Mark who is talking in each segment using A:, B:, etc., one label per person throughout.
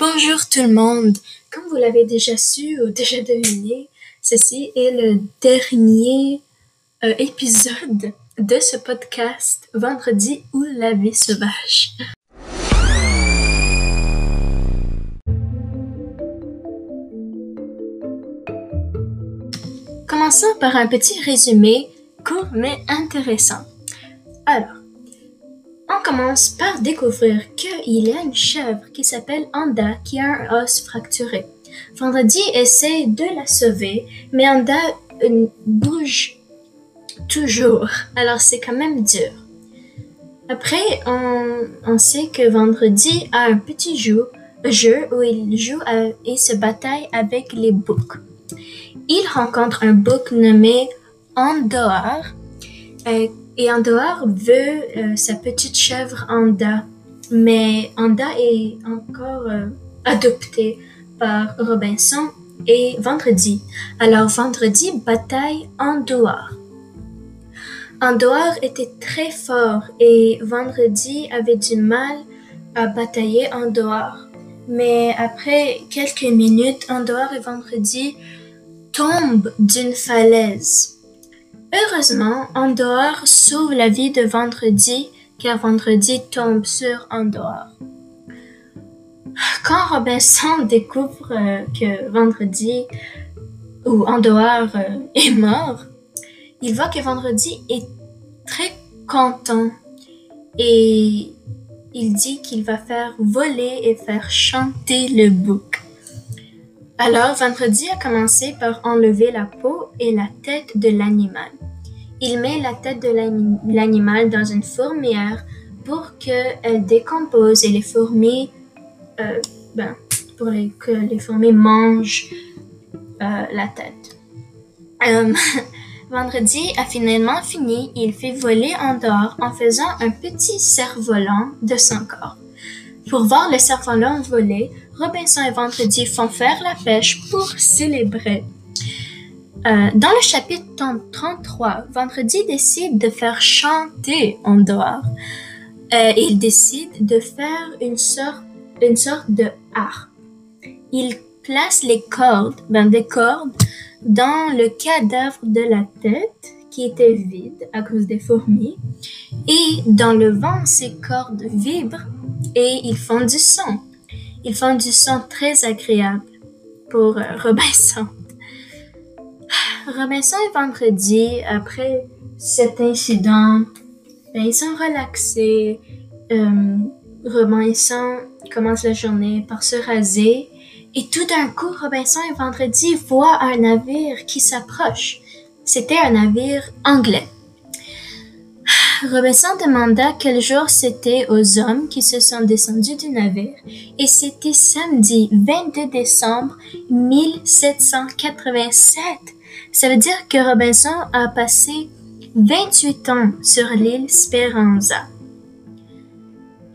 A: Bonjour tout le monde. Comme vous l'avez déjà su ou déjà deviné, ceci est le dernier euh, épisode de ce podcast Vendredi ou la vie sauvage. Commençons par un petit résumé court mais intéressant. Alors, on commence par découvrir qu'il y a une chèvre qui s'appelle Anda qui a un os fracturé. Vendredi essaie de la sauver, mais Anda euh, bouge toujours, alors c'est quand même dur. Après, on, sait que Vendredi a un petit jeu, où il joue et se bataille avec les boucs. Il rencontre un bouc nommé Andor, euh, et Andor veut euh, sa petite chèvre Anda, mais Anda est encore euh, adoptée par Robinson et Vendredi. Alors Vendredi bataille Andor. Andor était très fort et Vendredi avait du mal à batailler Andor. Mais après quelques minutes, Andor et Vendredi tombent d'une falaise. Heureusement, Andorre sauve la vie de Vendredi car Vendredi tombe sur Andorre. Quand Robinson découvre euh, que Vendredi ou Andorre euh, est mort, il voit que Vendredi est très content et il dit qu'il va faire voler et faire chanter le bouc. Alors, Vendredi a commencé par enlever la peau et la tête de l'animal. Il met la tête de l'animal dans une fourmière pour qu'elle décompose et les fourmis, euh, ben, pour que les fourmis mangent euh, la tête. Euh, vendredi a finalement fini. Il fait voler en dehors en faisant un petit cerf-volant de son corps. Pour voir le cerf-volant voler, Robinson et Vendredi font faire la pêche pour célébrer. Euh, dans le chapitre 33, Vendredi décide de faire chanter en dehors. Euh, il décide de faire une sorte, une sorte de harpe. Il place les cordes, ben des cordes, dans le cadavre de la tête qui était vide à cause des fourmis. Et dans le vent, ces cordes vibrent et ils font du son. Ils font du son très agréable pour euh, Robinson. Robinson et Vendredi, après cet incident, ben, ils sont relaxés. Euh, Robinson commence la journée par se raser. Et tout d'un coup, Robinson et Vendredi voient un navire qui s'approche. C'était un navire anglais. Robinson demanda quel jour c'était aux hommes qui se sont descendus du navire et c'était samedi 22 décembre 1787. Ça veut dire que Robinson a passé 28 ans sur l'île Speranza.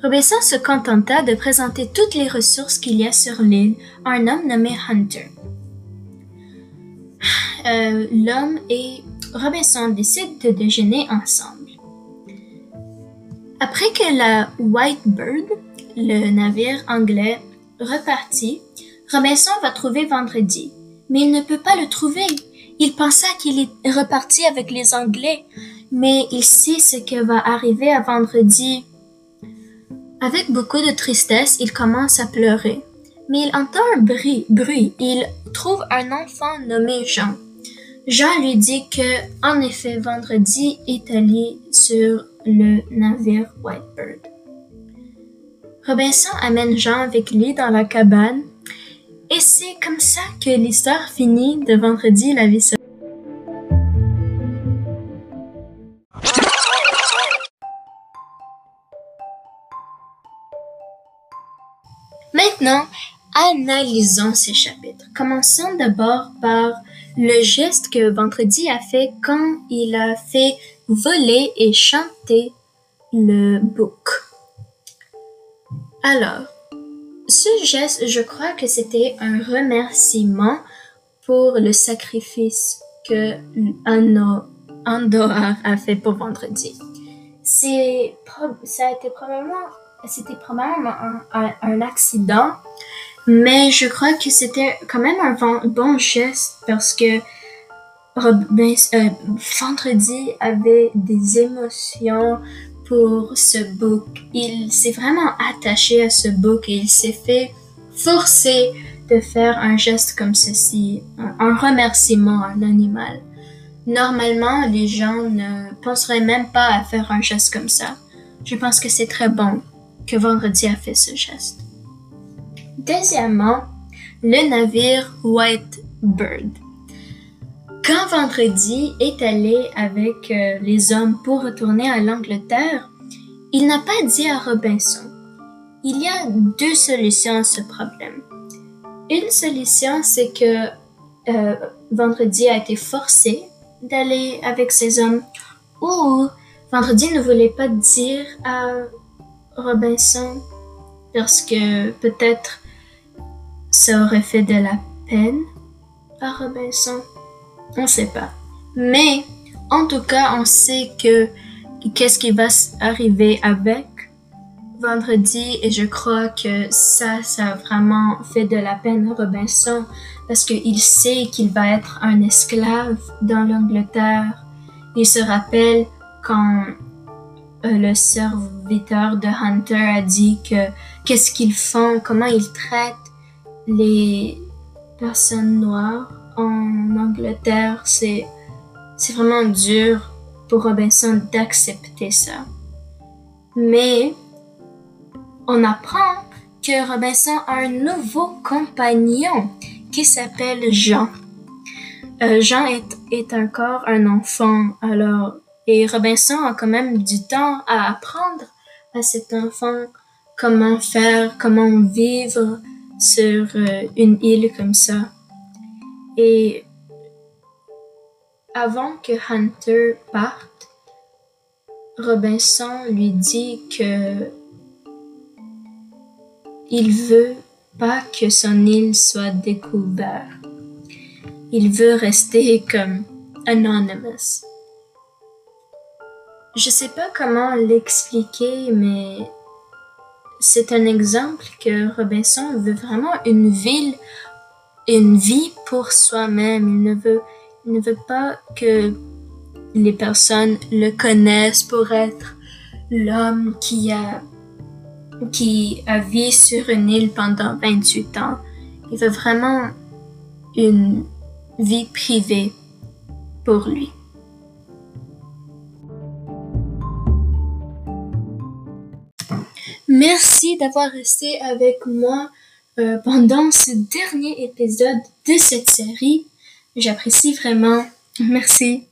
A: Robinson se contenta de présenter toutes les ressources qu'il y a sur l'île à un homme nommé Hunter. Euh, l'homme et Robinson décident de déjeuner ensemble. Après que la White Bird, le navire anglais, repartit, Robinson va trouver Vendredi, mais il ne peut pas le trouver. Il pensa qu'il est reparti avec les Anglais, mais il sait ce qui va arriver à Vendredi. Avec beaucoup de tristesse, il commence à pleurer. Mais il entend un bruit, bruit. Il trouve un enfant nommé Jean. Jean lui dit que, en effet, Vendredi est allé sur le navire Whitebird. Robinson amène Jean avec lui dans la cabane et c'est comme ça que l'histoire finit de vendredi la vie Maintenant, analysons ces chapitres. Commençons d'abord par le geste que Vendredi a fait quand il a fait voler et chanter le bouc. Alors, ce geste, je crois que c'était un remerciement pour le sacrifice que Andorra a fait pour vendredi. C'est, ça a été probablement, c'était probablement un, accident, Mais je crois que c'était quand même un bon geste parce que Robin, euh, Vendredi avait des émotions pour ce book. Il s'est vraiment attaché à ce book et il s'est fait forcer de faire un geste comme ceci, un remerciement à un animal. Normalement, les gens ne penseraient même pas à faire un geste comme ça. Je pense que c'est très bon que Vendredi a fait ce geste. Deuxièmement, le navire White Bird. Quand Vendredi est allé avec euh, les hommes pour retourner à l'Angleterre, il n'a pas dit à Robinson. Il y a deux solutions à ce problème. Une solution, c'est que euh, Vendredi a été forcé d'aller avec ses hommes ou Vendredi ne voulait pas dire à Robinson parce que peut-être ça aurait fait de la peine à Robinson. On ne sait pas. Mais en tout cas, on sait que qu'est-ce qui va arriver avec vendredi et je crois que ça, ça a vraiment fait de la peine à Robinson parce qu'il sait qu'il va être un esclave dans l'Angleterre. Il se rappelle quand euh, le serviteur de Hunter a dit que qu'est-ce qu'ils font, comment ils traitent les personnes noires en Angleterre. C'est, vraiment dur pour Robinson d'accepter ça. Mais on apprend que Robinson a un nouveau compagnon qui s'appelle Jean. Euh, Jean est, est encore un enfant, alors, et Robinson a quand même du temps à apprendre à cet enfant comment faire, comment vivre sur euh, une île comme ça. Et avant que Hunter parte, Robinson lui dit que il veut pas que son île soit découverte. Il veut rester comme anonymous. Je sais pas comment l'expliquer, mais c'est un exemple que Robinson veut vraiment une ville, une vie pour soi-même. Il ne veut, il ne veut pas que les personnes le connaissent pour être l'homme qui a qui a vécu sur une île pendant 28 ans. Il veut vraiment une vie privée pour lui. Merci d'avoir resté avec moi euh, pendant ce dernier épisode de cette série. J'apprécie vraiment. Merci.